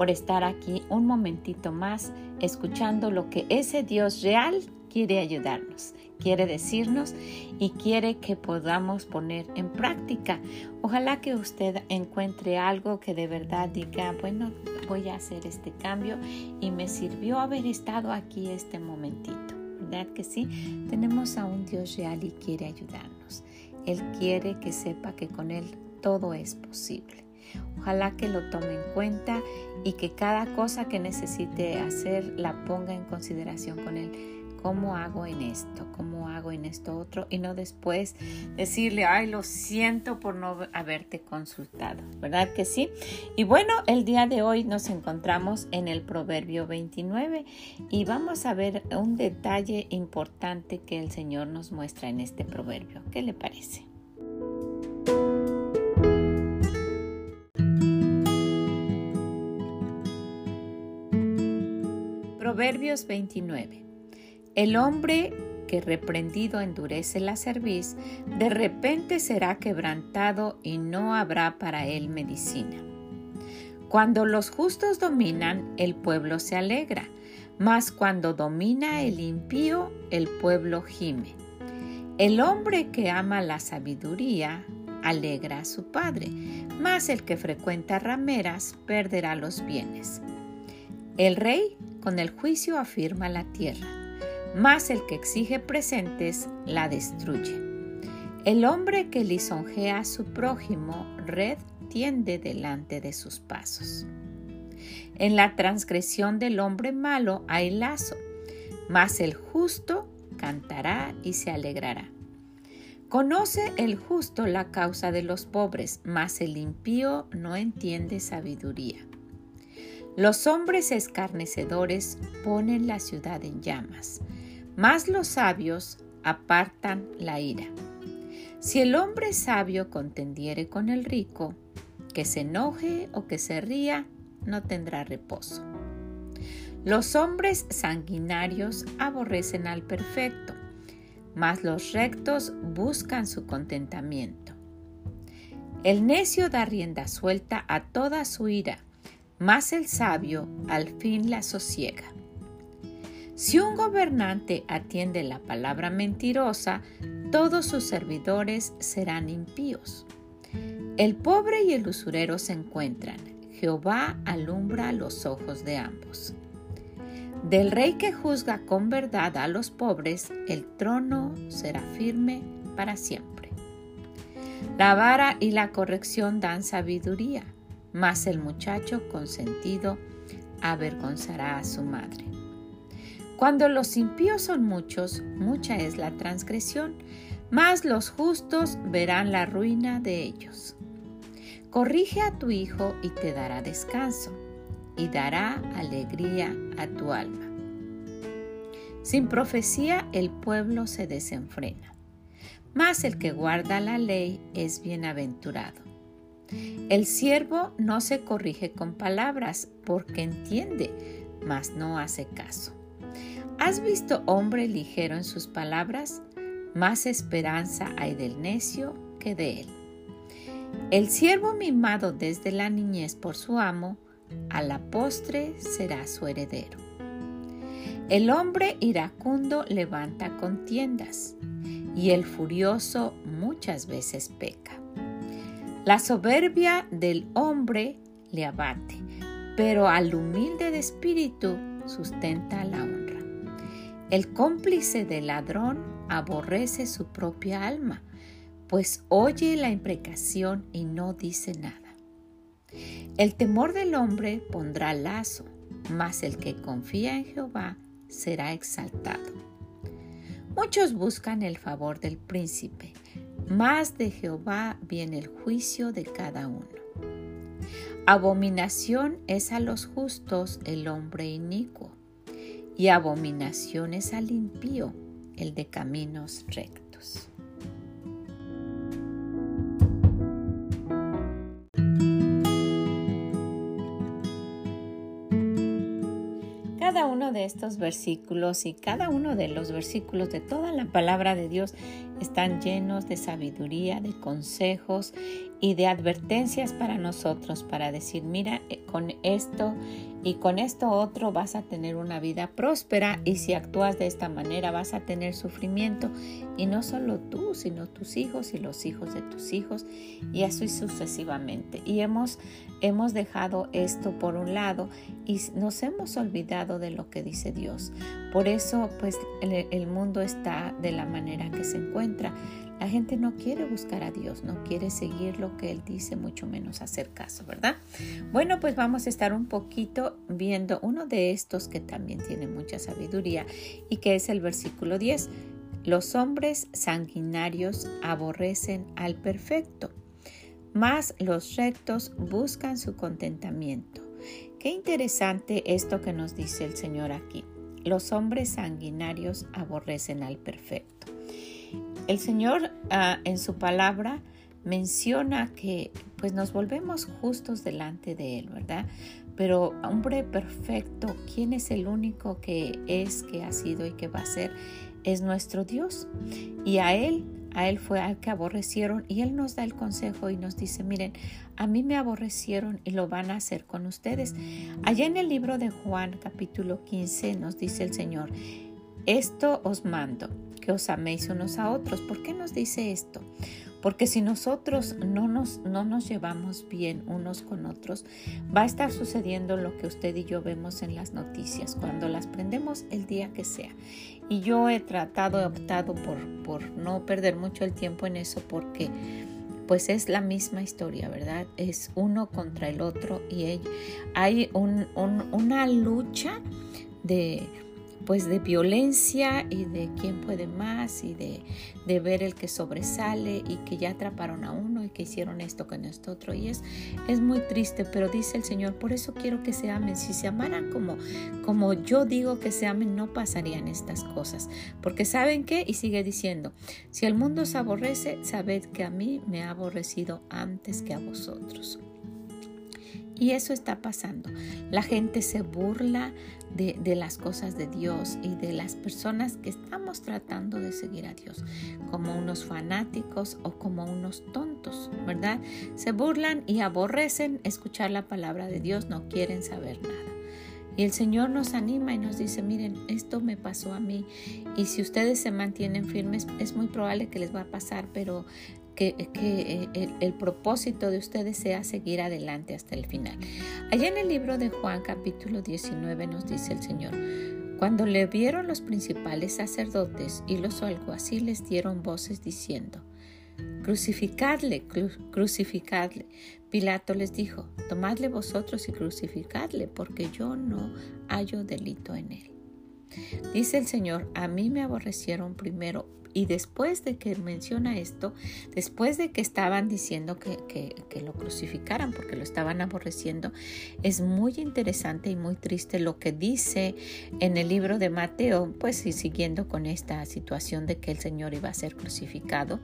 por estar aquí un momentito más escuchando lo que ese Dios real quiere ayudarnos, quiere decirnos y quiere que podamos poner en práctica. Ojalá que usted encuentre algo que de verdad diga, bueno, voy a hacer este cambio y me sirvió haber estado aquí este momentito. ¿Verdad que sí? Tenemos a un Dios real y quiere ayudarnos. Él quiere que sepa que con Él todo es posible. Ojalá que lo tome en cuenta y que cada cosa que necesite hacer la ponga en consideración con él. ¿Cómo hago en esto? ¿Cómo hago en esto otro? Y no después decirle, ay, lo siento por no haberte consultado. ¿Verdad que sí? Y bueno, el día de hoy nos encontramos en el Proverbio 29 y vamos a ver un detalle importante que el Señor nos muestra en este proverbio. ¿Qué le parece? Proverbios 29. El hombre que reprendido endurece la cerviz, de repente será quebrantado y no habrá para él medicina. Cuando los justos dominan, el pueblo se alegra, mas cuando domina el impío, el pueblo gime. El hombre que ama la sabiduría alegra a su padre, mas el que frecuenta rameras perderá los bienes. El rey con el juicio afirma la tierra, mas el que exige presentes la destruye. El hombre que lisonjea a su prójimo, red tiende delante de sus pasos. En la transgresión del hombre malo hay lazo, mas el justo cantará y se alegrará. Conoce el justo la causa de los pobres, mas el impío no entiende sabiduría. Los hombres escarnecedores ponen la ciudad en llamas, mas los sabios apartan la ira. Si el hombre sabio contendiere con el rico, que se enoje o que se ría, no tendrá reposo. Los hombres sanguinarios aborrecen al perfecto, mas los rectos buscan su contentamiento. El necio da rienda suelta a toda su ira, mas el sabio al fin la sosiega. Si un gobernante atiende la palabra mentirosa, todos sus servidores serán impíos. El pobre y el usurero se encuentran, Jehová alumbra los ojos de ambos. Del rey que juzga con verdad a los pobres, el trono será firme para siempre. La vara y la corrección dan sabiduría mas el muchacho consentido avergonzará a su madre. Cuando los impíos son muchos, mucha es la transgresión, mas los justos verán la ruina de ellos. Corrige a tu hijo y te dará descanso, y dará alegría a tu alma. Sin profecía el pueblo se desenfrena, mas el que guarda la ley es bienaventurado. El siervo no se corrige con palabras porque entiende, mas no hace caso. ¿Has visto hombre ligero en sus palabras? Más esperanza hay del necio que de él. El siervo mimado desde la niñez por su amo, a la postre será su heredero. El hombre iracundo levanta contiendas y el furioso muchas veces peca. La soberbia del hombre le abate, pero al humilde de espíritu sustenta la honra. El cómplice del ladrón aborrece su propia alma, pues oye la imprecación y no dice nada. El temor del hombre pondrá lazo, mas el que confía en Jehová será exaltado. Muchos buscan el favor del príncipe, más de Jehová viene el juicio de cada uno. Abominación es a los justos el hombre inicuo, y abominaciones al impío, el de caminos rectos. Cada uno de estos versículos y cada uno de los versículos de toda la palabra de Dios están llenos de sabiduría, de consejos y de advertencias para nosotros, para decir, mira, eh, con esto y con esto otro vas a tener una vida próspera y si actúas de esta manera vas a tener sufrimiento y no solo tú, sino tus hijos y los hijos de tus hijos y así sucesivamente. Y hemos, hemos dejado esto por un lado y nos hemos olvidado de lo que dice Dios. Por eso pues el, el mundo está de la manera que se encuentra. La gente no quiere buscar a Dios, no quiere seguir lo que Él dice, mucho menos hacer caso, ¿verdad? Bueno, pues vamos a estar un poquito viendo uno de estos que también tiene mucha sabiduría y que es el versículo 10. Los hombres sanguinarios aborrecen al perfecto, mas los rectos buscan su contentamiento. Qué interesante esto que nos dice el Señor aquí. Los hombres sanguinarios aborrecen al perfecto. El Señor ah, en su palabra menciona que pues nos volvemos justos delante de Él, ¿verdad? Pero hombre perfecto, ¿quién es el único que es, que ha sido y que va a ser? Es nuestro Dios. Y a Él, a Él fue al que aborrecieron y Él nos da el consejo y nos dice, miren, a mí me aborrecieron y lo van a hacer con ustedes. Allá en el libro de Juan capítulo 15 nos dice el Señor, esto os mando que os améis unos a otros. ¿Por qué nos dice esto? Porque si nosotros no nos, no nos llevamos bien unos con otros, va a estar sucediendo lo que usted y yo vemos en las noticias, cuando las prendemos el día que sea. Y yo he tratado, he optado por, por no perder mucho el tiempo en eso porque pues es la misma historia, ¿verdad? Es uno contra el otro y hay una lucha de pues de violencia y de quién puede más y de, de, ver el que sobresale y que ya atraparon a uno y que hicieron esto con esto otro. Y es, es muy triste, pero dice el Señor, por eso quiero que se amen. Si se amaran como, como yo digo que se amen, no pasarían estas cosas. Porque saben qué? Y sigue diciendo, si el mundo os aborrece, sabed que a mí me ha aborrecido antes que a vosotros. Y eso está pasando. La gente se burla de, las cosas de Dios y de las personas que estamos tratando de seguir a Dios, como unos fanáticos o como unos tontos, ¿verdad? Se burlan y aborrecen escuchar la palabra de Dios, no quieren saber nada. Y el Señor nos anima y nos dice, miren, esto me pasó a mí y si ustedes se mantienen firmes es muy probable que les va a pasar, pero que, eh, el, propósito de ustedes sea seguir adelante hasta el final. Allá en el libro de Juan capítulo 19 nos dice el Señor, cuando le vieron los principales sacerdotes y los así les dieron voces diciendo, crucificadle, crucificadle. Pilato les dijo, tomadle vosotros y crucificadle, porque yo no hallo delito en él. Dice el Señor, a mí me aborrecieron primero y después de que menciona esto, después de que estaban diciendo que, lo crucificaran porque lo estaban aborreciendo, es muy interesante y muy triste lo que dice en el libro de Mateo, pues siguiendo con esta situación de que el Señor iba a ser crucificado.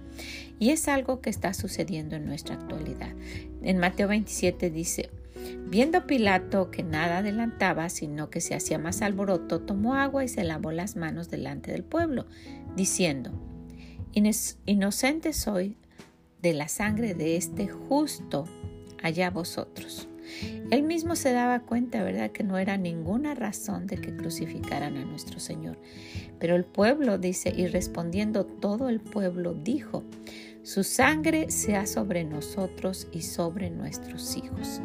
Y es algo que está sucediendo en nuestra actualidad. En Mateo 27 dice, Viendo Pilato que nada adelantaba, sino que se hacía más alboroto, tomó agua y se lavó las manos delante del pueblo, diciendo, Inocente soy de la sangre de este justo, allá vosotros. Él mismo se daba cuenta, ¿verdad?, que no era ninguna razón de que crucificaran a nuestro Señor. Pero el pueblo dice, y respondiendo todo el pueblo dijo, su sangre sea sobre nosotros y sobre nuestros hijos.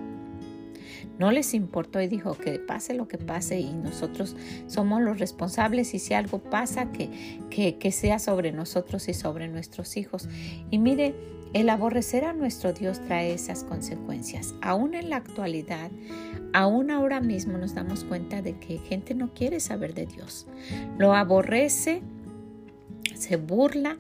No les importó y dijo que pase lo que pase y nosotros somos los responsables y si algo pasa que, que, sea sobre nosotros y sobre nuestros hijos. Y mire, el aborrecer a nuestro Dios trae esas consecuencias. Aún en la actualidad, aún ahora mismo nos damos cuenta de que gente no quiere saber de Dios. Lo aborrece, se burla,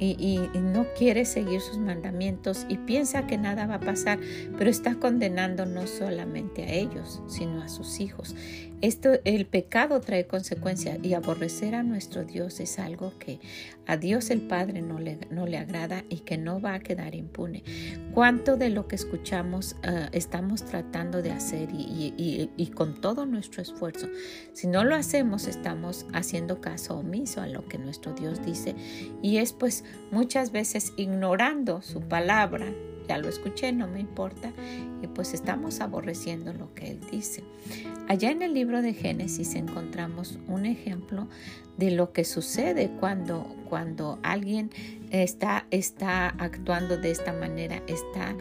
y, no quiere seguir sus mandamientos y piensa que nada va a pasar, pero está condenando no solamente a ellos, sino a sus hijos. Esto, el pecado trae consecuencias y aborrecer a nuestro Dios es algo que a Dios el Padre no le, no le agrada y que no va a quedar impune. ¿Cuánto de lo que escuchamos ah, estamos tratando de hacer y, con todo nuestro esfuerzo? Si no lo hacemos, estamos haciendo caso omiso a lo que nuestro Dios dice y es pues muchas veces ignorando su palabra ya lo escuché, no me importa, y pues estamos aborreciendo lo que Él dice. Allá en el libro de Génesis encontramos un ejemplo de lo que sucede cuando, cuando alguien está, está actuando de esta manera, está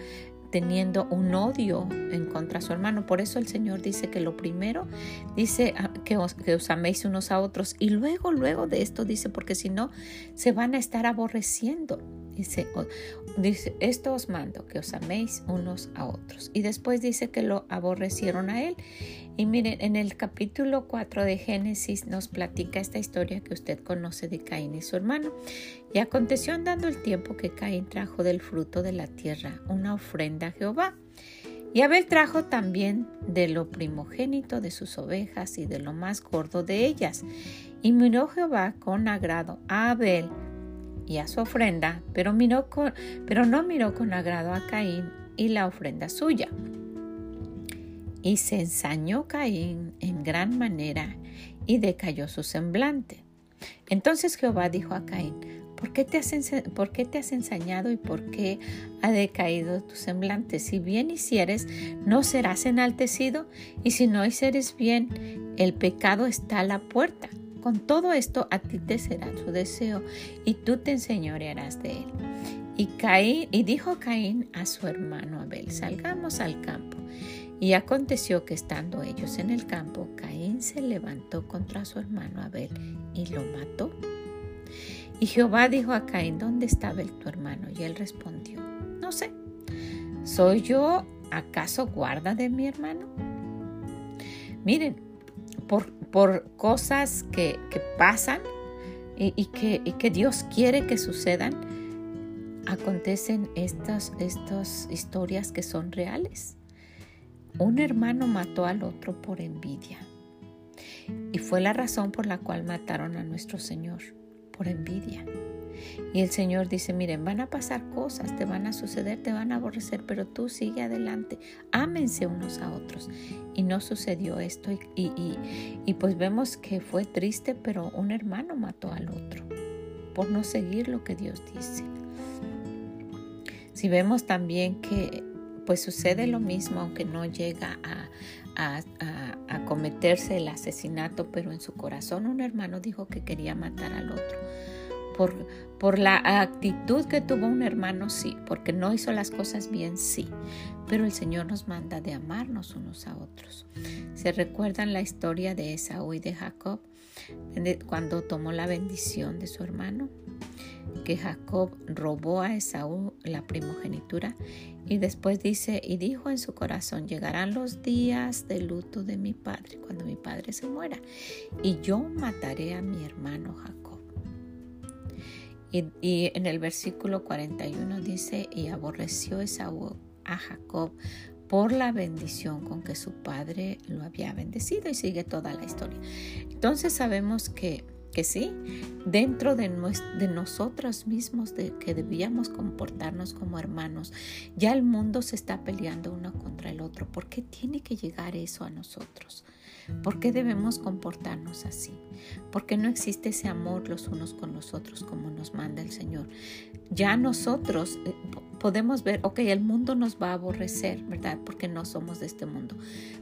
teniendo un odio en contra de su hermano. Por eso el Señor dice que lo primero dice ah, que os, que os, améis unos a otros y luego, luego de esto dice, porque si no, se van a estar aborreciendo. Dice, esto os mando, que os améis unos a otros. Y después dice que lo aborrecieron a él. Y miren, en el capítulo 4 de Génesis nos platica esta historia que usted conoce de Caín y su hermano. Y aconteció andando el tiempo que Caín trajo del fruto de la tierra una ofrenda a Jehová. Y Abel trajo también de lo primogénito de sus ovejas y de lo más gordo de ellas. Y miró Jehová con agrado a Abel y a su ofrenda, pero, miró con, pero no miró con agrado a Caín y la ofrenda suya. Y se ensañó Caín en gran manera y decayó su semblante. Entonces Jehová dijo a Caín, ¿por qué, te has, ¿por qué te has ensañado y por qué ha decaído tu semblante? Si bien hicieres, no serás enaltecido, y si no hicieres bien, el pecado está a la puerta con todo esto a ti te será tu deseo y tú te enseñorearás de él. Y, Caín, y dijo Caín a su hermano Abel, salgamos al campo. Y aconteció que estando ellos en el campo, Caín se levantó contra su hermano Abel y lo mató. Y Jehová dijo a Caín, ¿dónde está Abel tu hermano? Y él respondió, no sé, ¿soy yo acaso guarda de mi hermano? Miren, por, por cosas que, pasan y, que, que, Dios quiere que sucedan, acontecen estas, estas historias que son reales. Un hermano mató al otro por envidia y fue la razón por la cual mataron a nuestro Señor, por envidia. Y el Señor dice, miren, van a pasar cosas, te van a suceder, te van a aborrecer, pero tú sigue adelante, ámense unos a otros. Y no sucedió esto y, y, pues vemos que fue triste, pero un hermano mató al otro por no seguir lo que Dios dice. Si vemos también que pues sucede lo mismo, aunque no llega a, a, a, cometerse el asesinato, pero en su corazón un hermano dijo que quería matar al otro por, la actitud que tuvo un hermano, sí, porque no hizo las cosas bien, sí, pero el Señor nos manda de amarnos unos a otros. ¿Se recuerdan la historia de Esaú y de Jacob cuando tomó la bendición de su hermano? Que Jacob robó a Esaú la primogenitura y después dice, y dijo en su corazón, llegarán los días de luto de mi padre, cuando mi padre se muera, y yo mataré a mi hermano Jacob. Y, en el versículo 41 dice, y aborreció Esaú a Jacob por la bendición con que su padre lo había bendecido y sigue toda la historia. Entonces sabemos que, que sí, dentro de, de nosotros mismos de que debíamos comportarnos como hermanos, ya el mundo se está peleando uno contra el otro. ¿Por qué tiene que llegar eso a nosotros? ¿Por qué debemos comportarnos así? Porque no existe ese amor los unos con los otros como nos manda el Señor. Ya nosotros eh, podemos ver, ok, el mundo nos va a aborrecer, ¿verdad? Porque no somos de este mundo.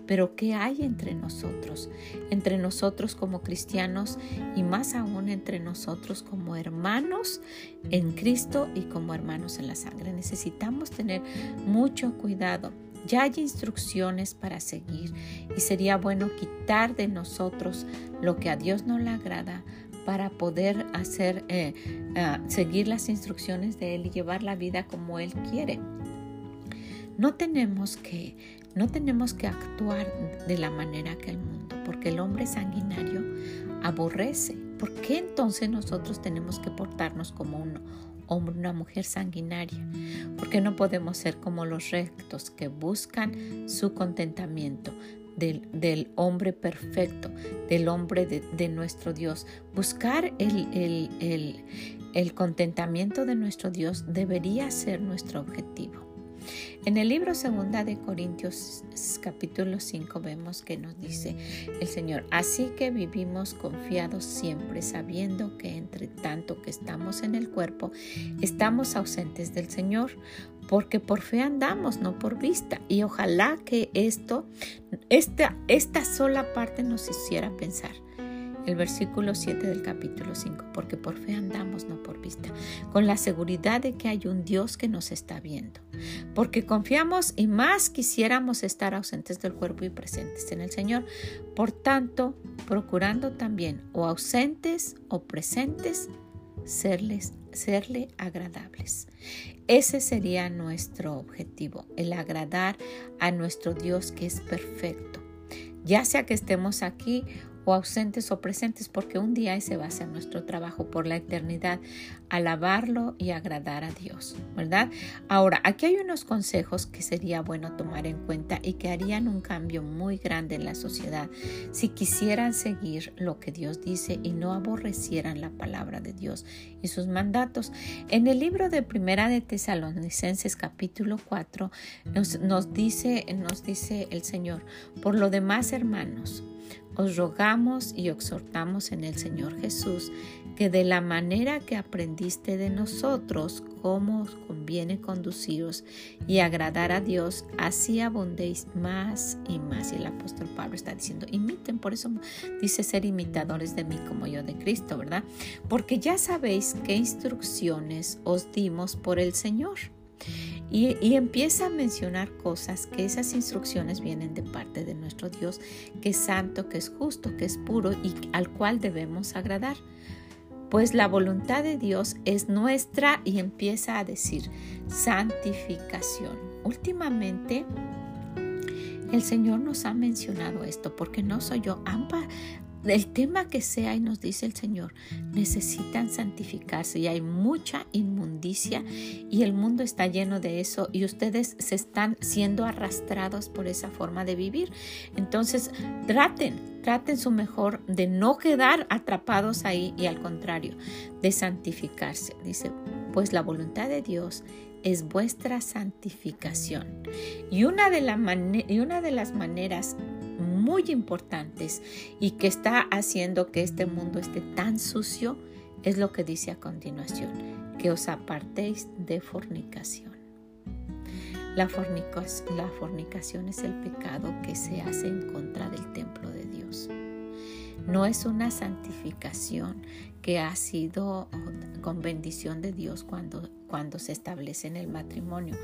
Pero ¿qué hay entre nosotros? Entre nosotros como cristianos y más aún entre nosotros como hermanos en Cristo y como hermanos en la sangre. Necesitamos tener mucho cuidado ya hay instrucciones para seguir y sería bueno quitar de nosotros lo que a Dios no le agrada para poder hacer, eh, ah, seguir las instrucciones de Él y llevar la vida como Él quiere. No tenemos que, no tenemos que actuar de la manera que el mundo, porque el hombre sanguinario aborrece. ¿Por qué entonces nosotros tenemos que portarnos como un hombre, una mujer sanguinaria, porque no podemos ser como los rectos que buscan su contentamiento. del, hombre perfecto, del hombre de, nuestro Dios. Buscar el, el, el contentamiento de nuestro Dios debería ser nuestro objetivo. En el libro segunda de Corintios capítulo 5 vemos que nos dice el Señor, así que vivimos confiados siempre sabiendo que entre tanto que estamos en el cuerpo, estamos ausentes del Señor, porque por fe andamos, no por vista. Y ojalá que esto, esta, esta sola parte nos hiciera pensar el versículo 7 del capítulo 5, porque por fe andamos, no por vista, con la seguridad de que hay un Dios que nos está viendo, porque confiamos y más quisiéramos estar ausentes del cuerpo y presentes en el Señor. Por tanto, procurando también o ausentes o presentes, serles, serle agradables. Ese sería nuestro objetivo, el agradar a nuestro Dios que es perfecto. Ya sea que estemos aquí o ausentes o presentes, porque un día ese va a ser nuestro trabajo por la eternidad, alabarlo y agradar a Dios, ¿verdad? Ahora, aquí hay unos consejos que sería bueno tomar en cuenta y que harían un cambio muy grande en la sociedad si quisieran seguir lo que Dios dice y no aborrecieran la palabra de Dios y sus mandatos. En el libro de Primera de Tesalonicenses capítulo 4 nos, nos dice, nos dice el Señor, por lo demás hermanos, os rogamos y exhortamos en el Señor Jesús que de la manera que aprendiste de nosotros cómo os conviene conduciros y agradar a Dios, así abundéis más y más. Y el apóstol Pablo está diciendo, imiten, por eso dice ser imitadores de mí como yo de Cristo, ¿verdad? Porque ya sabéis qué instrucciones os dimos por el Señor. Y, empieza a mencionar cosas que esas instrucciones vienen de parte de nuestro Dios, que es santo, que es justo, que es puro y al cual debemos agradar. Pues la voluntad de Dios es nuestra y empieza a decir santificación. Últimamente el Señor nos ha mencionado esto porque no soy yo. Ampa, del tema que sea y nos dice el Señor, necesitan santificarse y hay mucha inmundicia y el mundo está lleno de eso y ustedes se están siendo arrastrados por esa forma de vivir. Entonces, traten, traten su mejor de no quedar atrapados ahí y al contrario, de santificarse. Dice, pues la voluntad de Dios es vuestra santificación. Y una de, y una de las maneras muy importantes y que está haciendo que este mundo esté tan sucio es lo que dice a continuación, que os apartéis de fornicación. La, fornicación es el pecado que se hace en contra del templo de Dios. No es una santificación que ha sido con bendición de Dios cuando, cuando se establece en el matrimonio.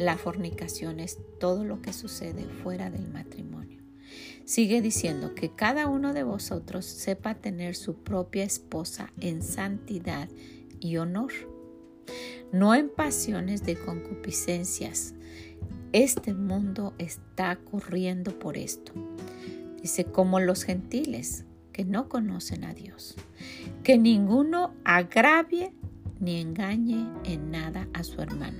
La fornicación es todo lo que sucede fuera del matrimonio. Sigue diciendo que cada uno de vosotros sepa tener su propia esposa en santidad y honor, no en pasiones de concupiscencias. Este mundo está corriendo por esto. Dice, como los gentiles que no conocen a Dios. Que ninguno agravie ni engañe en nada a su hermano.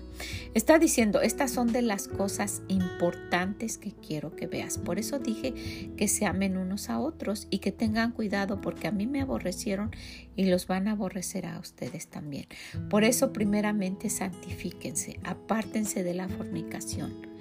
Está diciendo, estas son de las cosas importantes que quiero que veas. Por eso dije que se amen unos a otros y que tengan cuidado porque a mí me aborrecieron y los van a aborrecer a ustedes también. Por eso primeramente santifíquense, apártense de la fornicación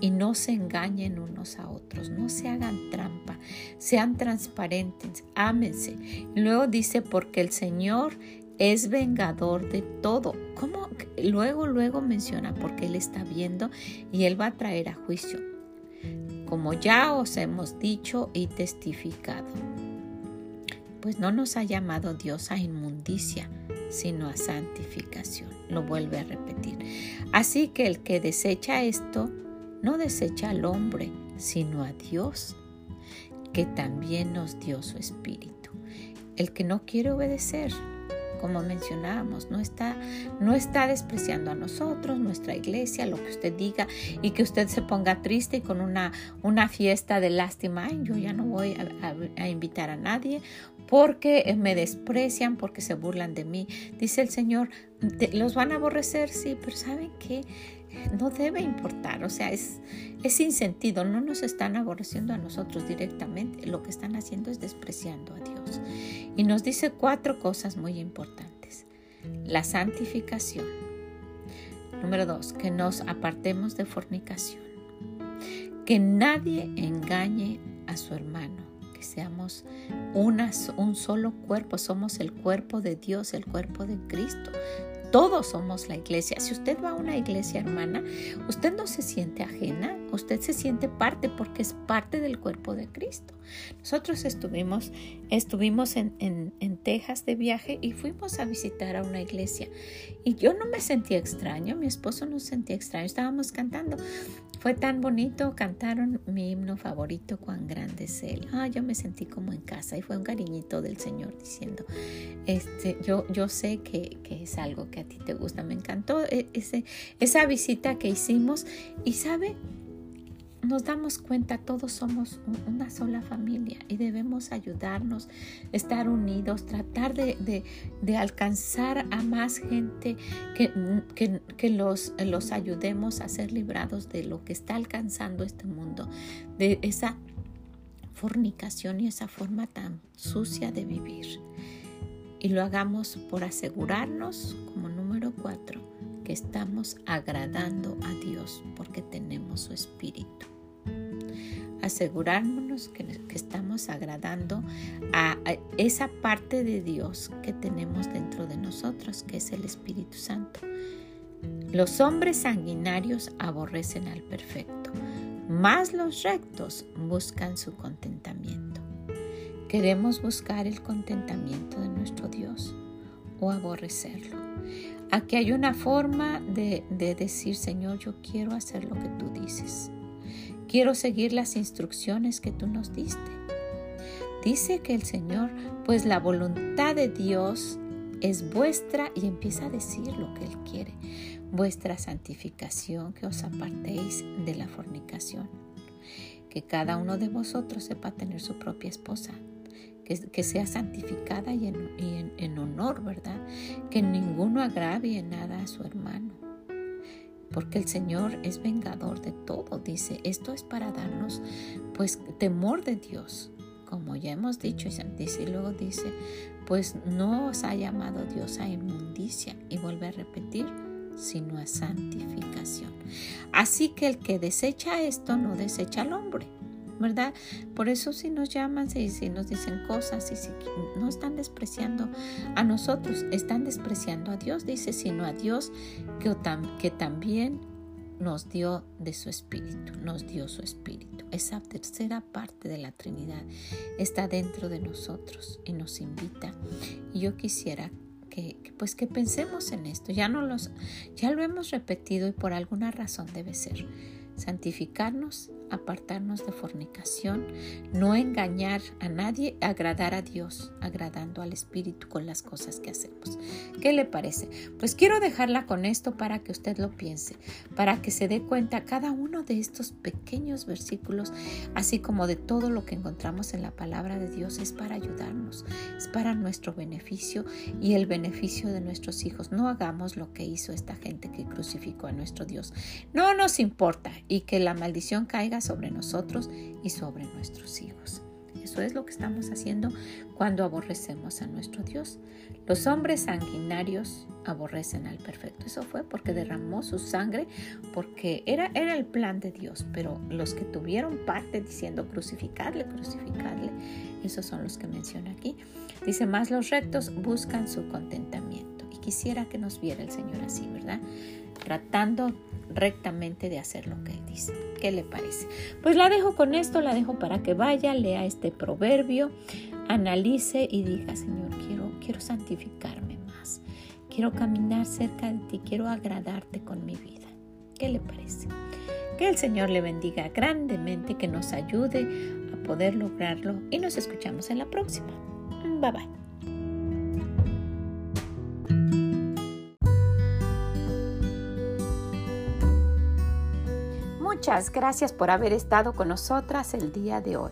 y no se engañen unos a otros, no se hagan trampa, sean transparentes, ámense. luego dice, porque el Señor es vengador de todo. ¿Cómo? Luego, luego menciona porque Él está viendo y Él va a traer a juicio. Como ya os hemos dicho y testificado. Pues no nos ha llamado Dios a inmundicia, sino a santificación. Lo vuelve a repetir. Así que el que desecha esto, no desecha al hombre, sino a Dios, que también nos dio su espíritu. El que no quiere obedecer, como mencionábamos, no está, no está despreciando a nosotros, nuestra iglesia, lo que usted diga y que usted se ponga triste con una, una fiesta de lástima. yo ya no voy a, invitar a nadie porque me desprecian, porque se burlan de mí. Dice el Señor, los van a aborrecer, sí, pero ¿saben qué? No debe importar, o sea, es, es sin sentido, no nos están aborreciendo a nosotros directamente, lo que están haciendo es despreciando a Dios. Y nos dice cuatro cosas muy importantes. La santificación. Número dos, que nos apartemos de fornicación. Que nadie engañe a su hermano que seamos una, un solo cuerpo, somos el cuerpo de Dios, el cuerpo de Cristo. Todos somos la iglesia. Si usted va a una iglesia hermana, usted no se siente ajena, usted se siente parte porque es parte del cuerpo de Cristo. Nosotros estuvimos, estuvimos en, en, en, Texas de viaje y fuimos a visitar a una iglesia. Y yo no me sentía extraño, mi esposo no se sentía extraño, estábamos cantando. Fue tan bonito, cantaron mi himno favorito, cuán grande es Él. Ah, yo me sentí como en casa y fue un cariñito del Señor diciendo, este, yo, yo sé que, que es algo que a ti te gusta, me encantó e, ese, esa visita que hicimos y sabe, nos damos cuenta, todos somos una sola familia y debemos ayudarnos, estar unidos, tratar de, alcanzar a más gente, que, los ayudemos a ser librados de lo que está alcanzando este mundo, de esa fornicación y esa forma tan sucia de vivir. Y lo hagamos por asegurarnos, como número cuatro, estamos agradando a Dios porque tenemos su espíritu. Asegurarnos que, estamos agradando a, esa parte de Dios que tenemos dentro de nosotros, que es el Espíritu Santo. Los hombres sanguinarios aborrecen al perfecto, mas los rectos buscan su contentamiento. Queremos buscar el contentamiento de nuestro Dios o aborrecerlo. Aquí hay una forma de, decir, Señor, yo quiero hacer lo que tú dices. Quiero seguir las instrucciones que tú nos diste. Dice que el Señor, pues la voluntad de Dios es vuestra y empieza a decir lo que Él quiere. Vuestra santificación, que os apartéis de la fornicación. Que cada uno de vosotros sepa tener su propia esposa que, sea santificada y, en, honor, ¿verdad? Que ninguno agravie nada a su hermano. Porque el Señor es vengador de todo, dice. Esto es para darnos, pues, temor de Dios. Como ya hemos dicho, y luego dice, pues no os ha llamado Dios a inmundicia. Y vuelve a repetir, sino a santificación. Así que el que desecha esto no desecha al hombre ¿verdad? Por eso si nos llaman, si, si nos dicen cosas, y si no están despreciando a nosotros, están despreciando a Dios, dice, sino a Dios que, también nos dio de su espíritu, nos dio su espíritu. Esa tercera parte de la Trinidad está dentro de nosotros y nos invita. Y yo quisiera que, pues que pensemos en esto. Ya no los ya lo hemos repetido y por alguna razón debe ser santificarnos apartarnos de fornicación, no engañar a nadie, agradar a Dios, agradando al Espíritu con las cosas que hacemos. ¿Qué le parece? Pues quiero dejarla con esto para que usted lo piense, para que se dé cuenta cada uno de estos pequeños versículos, así como de todo lo que encontramos en la palabra de Dios, es para ayudarnos, es para nuestro beneficio y el beneficio de nuestros hijos. No hagamos lo que hizo esta gente que crucificó a nuestro Dios. No nos importa y que la maldición caiga sobre nosotros y sobre nuestros hijos. Eso es lo que estamos haciendo cuando aborrecemos a nuestro Dios. Los hombres sanguinarios aborrecen al perfecto. Eso fue porque derramó su sangre, porque era, era el plan de Dios. Pero los que tuvieron parte diciendo crucificarle, crucificarle, esos son los que menciona aquí. Dice, más los rectos buscan su contentamiento. Y quisiera que nos viera el Señor así, ¿verdad? Tratando rectamente de hacer lo que dice. ¿Qué le parece? Pues la dejo con esto, la dejo para que vaya, lea este proverbio, analice y diga, Señor, quiero, quiero santificarme más, quiero caminar cerca de ti, quiero agradarte con mi vida. ¿Qué le parece? Que el Señor le bendiga grandemente, que nos ayude a poder lograrlo y nos escuchamos en la próxima. Bye bye. Muchas gracias por haber estado con nosotras el día de hoy,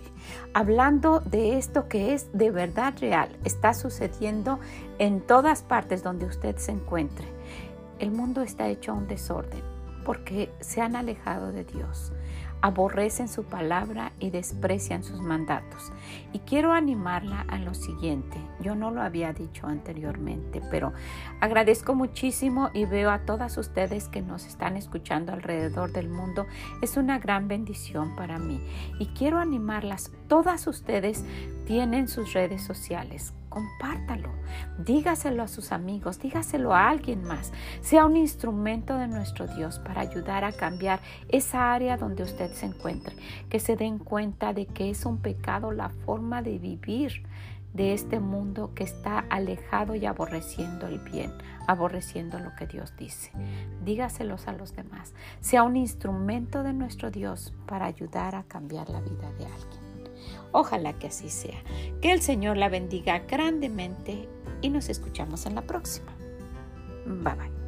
hablando de esto que es de verdad real, está sucediendo en todas partes donde usted se encuentre. El mundo está hecho un desorden porque se han alejado de Dios aborrecen su palabra y desprecian sus mandatos. Y quiero animarla a lo siguiente. Yo no lo había dicho anteriormente, pero agradezco muchísimo y veo a todas ustedes que nos están escuchando alrededor del mundo. Es una gran bendición para mí. Y quiero animarlas. Todas ustedes tienen sus redes sociales compártalo, dígaselo a sus amigos, dígaselo a alguien más. Sea un instrumento de nuestro Dios para ayudar a cambiar esa área donde usted se encuentre. Que se den cuenta de que es un pecado la forma de vivir de este mundo que está alejado y aborreciendo el bien, aborreciendo lo que Dios dice. Dígaselos a los demás. Sea un instrumento de nuestro Dios para ayudar a cambiar la vida de alguien. Ojalá que así sea. Que el Señor la bendiga grandemente y nos escuchamos en la próxima. Bye bye.